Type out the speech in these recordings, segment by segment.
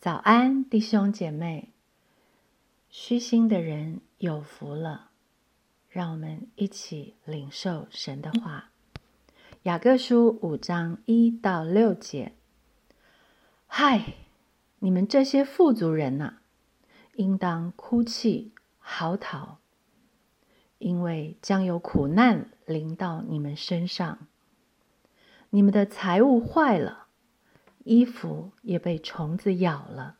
早安，弟兄姐妹！虚心的人有福了。让我们一起领受神的话。雅各书五章一到六节：嗨，你们这些富足人呐，应当哭泣嚎啕，因为将有苦难临到你们身上。你们的财物坏了。衣服也被虫子咬了，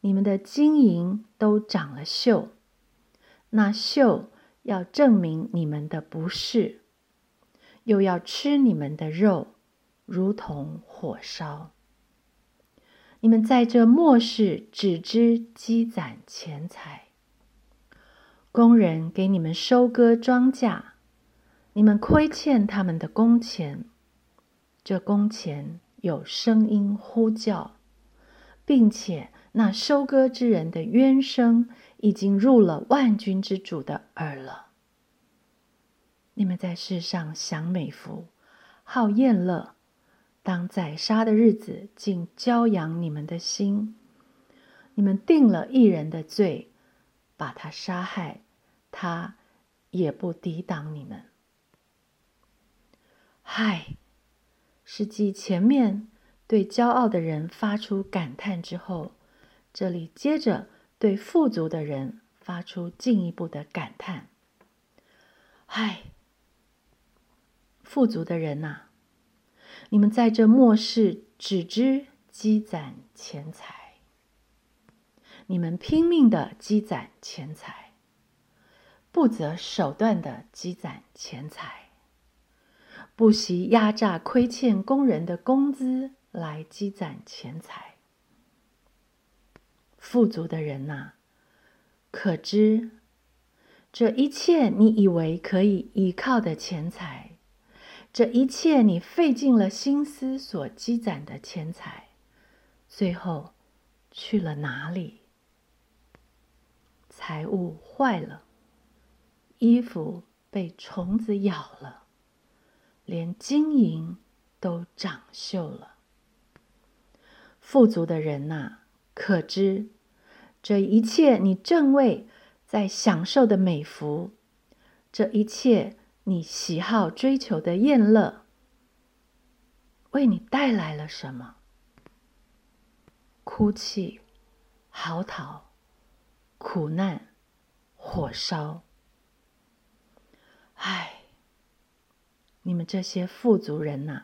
你们的金银都长了锈，那锈要证明你们的不是，又要吃你们的肉，如同火烧。你们在这末世只知积攒钱财，工人给你们收割庄稼，你们亏欠他们的工钱，这工钱。有声音呼叫，并且那收割之人的冤声已经入了万军之主的耳了。你们在世上享美福，好宴乐，当宰杀的日子，竟骄养你们的心。你们定了一人的罪，把他杀害，他也不抵挡你们。嗨！是继前面对骄傲的人发出感叹之后，这里接着对富足的人发出进一步的感叹：“唉，富足的人呐，你们在这末世只知积攒钱财，你们拼命的积攒钱财，不择手段的积攒钱财。”不惜压榨亏欠工人的工资来积攒钱财，富足的人呐，可知这一切你以为可以依靠的钱财，这一切你费尽了心思所积攒的钱财，最后去了哪里？财物坏了，衣服被虫子咬了。连金银都长锈了。富足的人呐，可知这一切你正为在享受的美福，这一切你喜好追求的宴乐，为你带来了什么？哭泣、嚎啕、苦难、火烧。唉。你们这些富足人呐，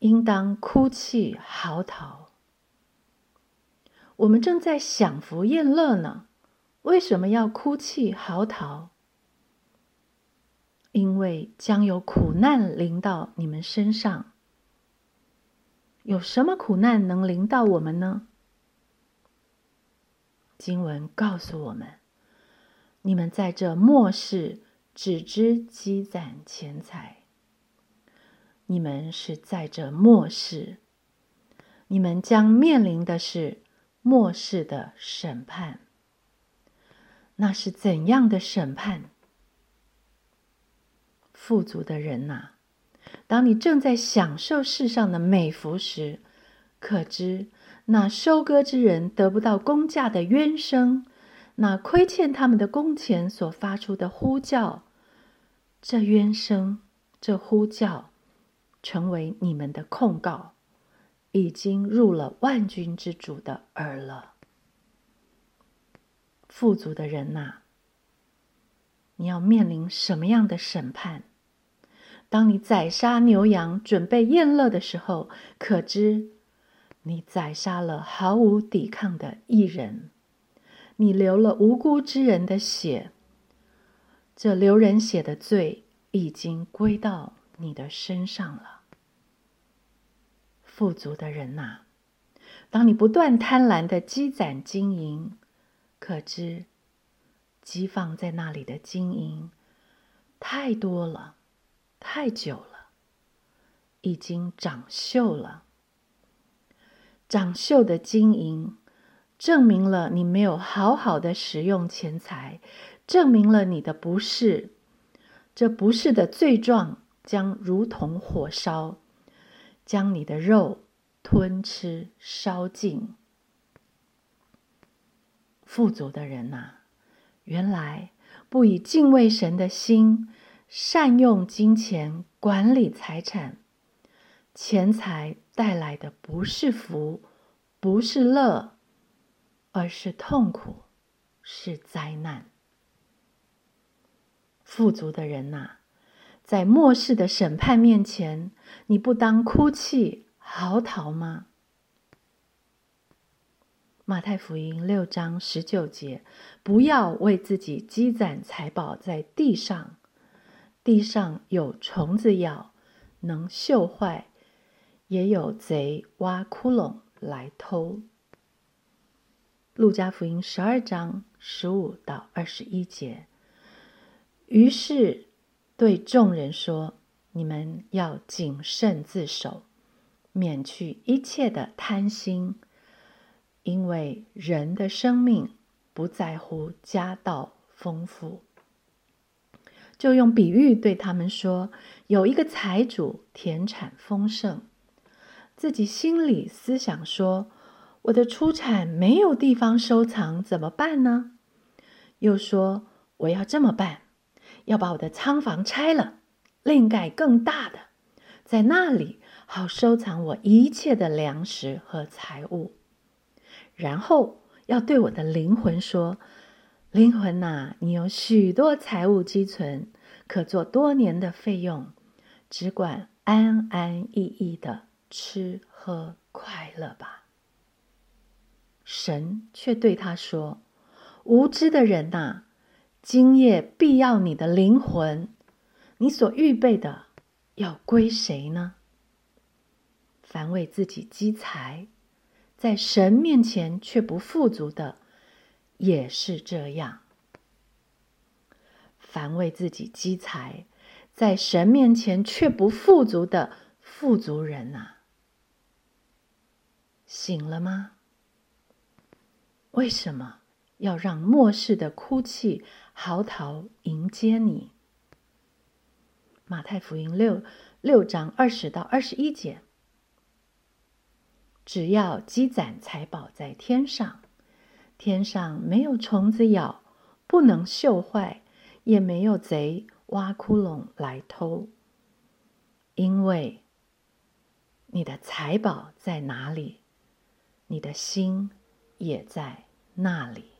应当哭泣嚎啕。我们正在享福宴乐呢，为什么要哭泣嚎啕？因为将有苦难临到你们身上。有什么苦难能临到我们呢？经文告诉我们：你们在这末世。只知积攒钱财，你们是在这末世，你们将面临的是末世的审判。那是怎样的审判？富足的人呐，当你正在享受世上的美福时，可知那收割之人得不到工价的冤声。那亏欠他们的工钱所发出的呼叫，这冤声，这呼叫，成为你们的控告，已经入了万军之主的耳了。富足的人呐，你要面临什么样的审判？当你宰杀牛羊，准备宴乐的时候，可知你宰杀了毫无抵抗的一人。你流了无辜之人的血，这流人血的罪已经归到你的身上了。富足的人呐，当你不断贪婪的积攒金银，可知积放在那里的金银太多了，太久了，已经长锈了。长锈的金银。证明了你没有好好的使用钱财，证明了你的不是，这不是的罪状将如同火烧，将你的肉吞吃烧尽。富足的人呐，原来不以敬畏神的心善用金钱管理财产，钱财带来的不是福，不是乐，而是痛苦，是灾难。富足的人呐，在末世的审判面前，你不当哭泣嚎啕吗？马太福音六章十九节：不要为自己积攒财宝在地上，地上有虫子咬，能锈坏；也有贼挖窟窿来偷。路加福音十二章十五到二十一节。于是对众人说：“你们要谨慎自守，免去一切的贪心。”因为人的生命不在乎家道丰富，就用比喻对他们说：有一个财主田产丰盛，自己心里思想说：“我的出产没有地方收藏，怎么办呢？”又说：“我要这么办，要把我的仓房拆了，另盖更大的，在那里好收藏我一切的粮食和财物。”然后要对我的灵魂说：“灵魂呐，你有许多财物积存，可做多年的费用，只管安安逸逸的吃喝快乐吧。”神却对他说：“无知的人呐，今夜必要你的灵魂，你所预备的要归谁呢？凡为自己积财。”在神面前却不富足的，也是这样。凡为自己积财，在神面前却不富足的富足人呐，醒了吗？为什么要让末世的哭泣嚎啕迎接你？马太福音六六章二十到二十一节。只要积攒财宝在天上，天上没有虫子咬，不能锈坏，也没有贼挖窟窿来偷。因为你的财宝在哪里，你的心也在那里。